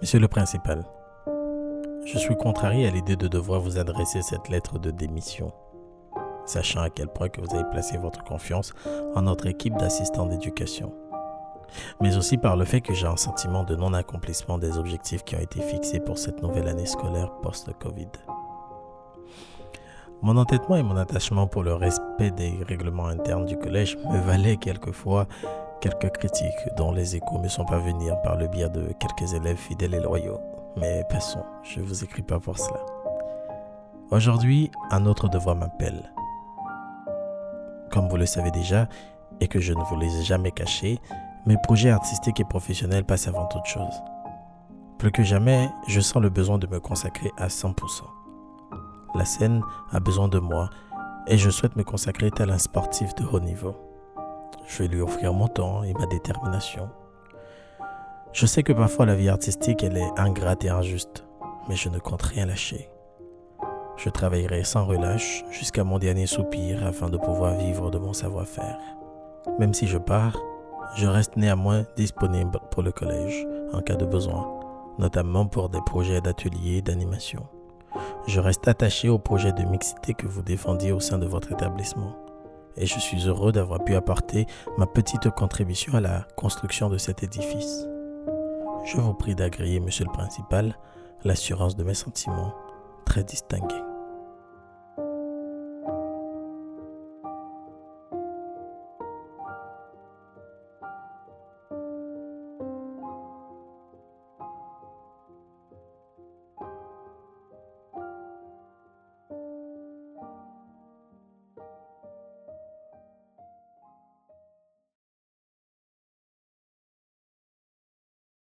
Monsieur le principal, je suis contrarié à l'idée de devoir vous adresser cette lettre de démission, sachant à quel point que vous avez placé votre confiance en notre équipe d'assistants d'éducation, mais aussi par le fait que j'ai un sentiment de non-accomplissement des objectifs qui ont été fixés pour cette nouvelle année scolaire post-Covid. Mon entêtement et mon attachement pour le respect des règlements internes du collège me valaient quelquefois quelques critiques dont les échos me sont parvenus par le biais de quelques élèves fidèles et loyaux. Mais passons, je ne vous écris pas pour cela. Aujourd'hui, un autre devoir m'appelle. Comme vous le savez déjà, et que je ne vous les ai jamais cachés, mes projets artistiques et professionnels passent avant toute chose. Plus que jamais, je sens le besoin de me consacrer à 100%. La scène a besoin de moi et je souhaite me consacrer tel un sportif de haut niveau. Je vais lui offrir mon temps et ma détermination. Je sais que parfois la vie artistique, elle est ingrate et injuste, mais je ne compte rien lâcher. Je travaillerai sans relâche jusqu'à mon dernier soupir afin de pouvoir vivre de mon savoir-faire. Même si je pars, je reste néanmoins disponible pour le collège en cas de besoin, notamment pour des projets d'atelier et d'animation. Je reste attaché au projet de mixité que vous défendiez au sein de votre établissement et je suis heureux d'avoir pu apporter ma petite contribution à la construction de cet édifice. Je vous prie d'agréer, monsieur le principal, l'assurance de mes sentiments très distingués.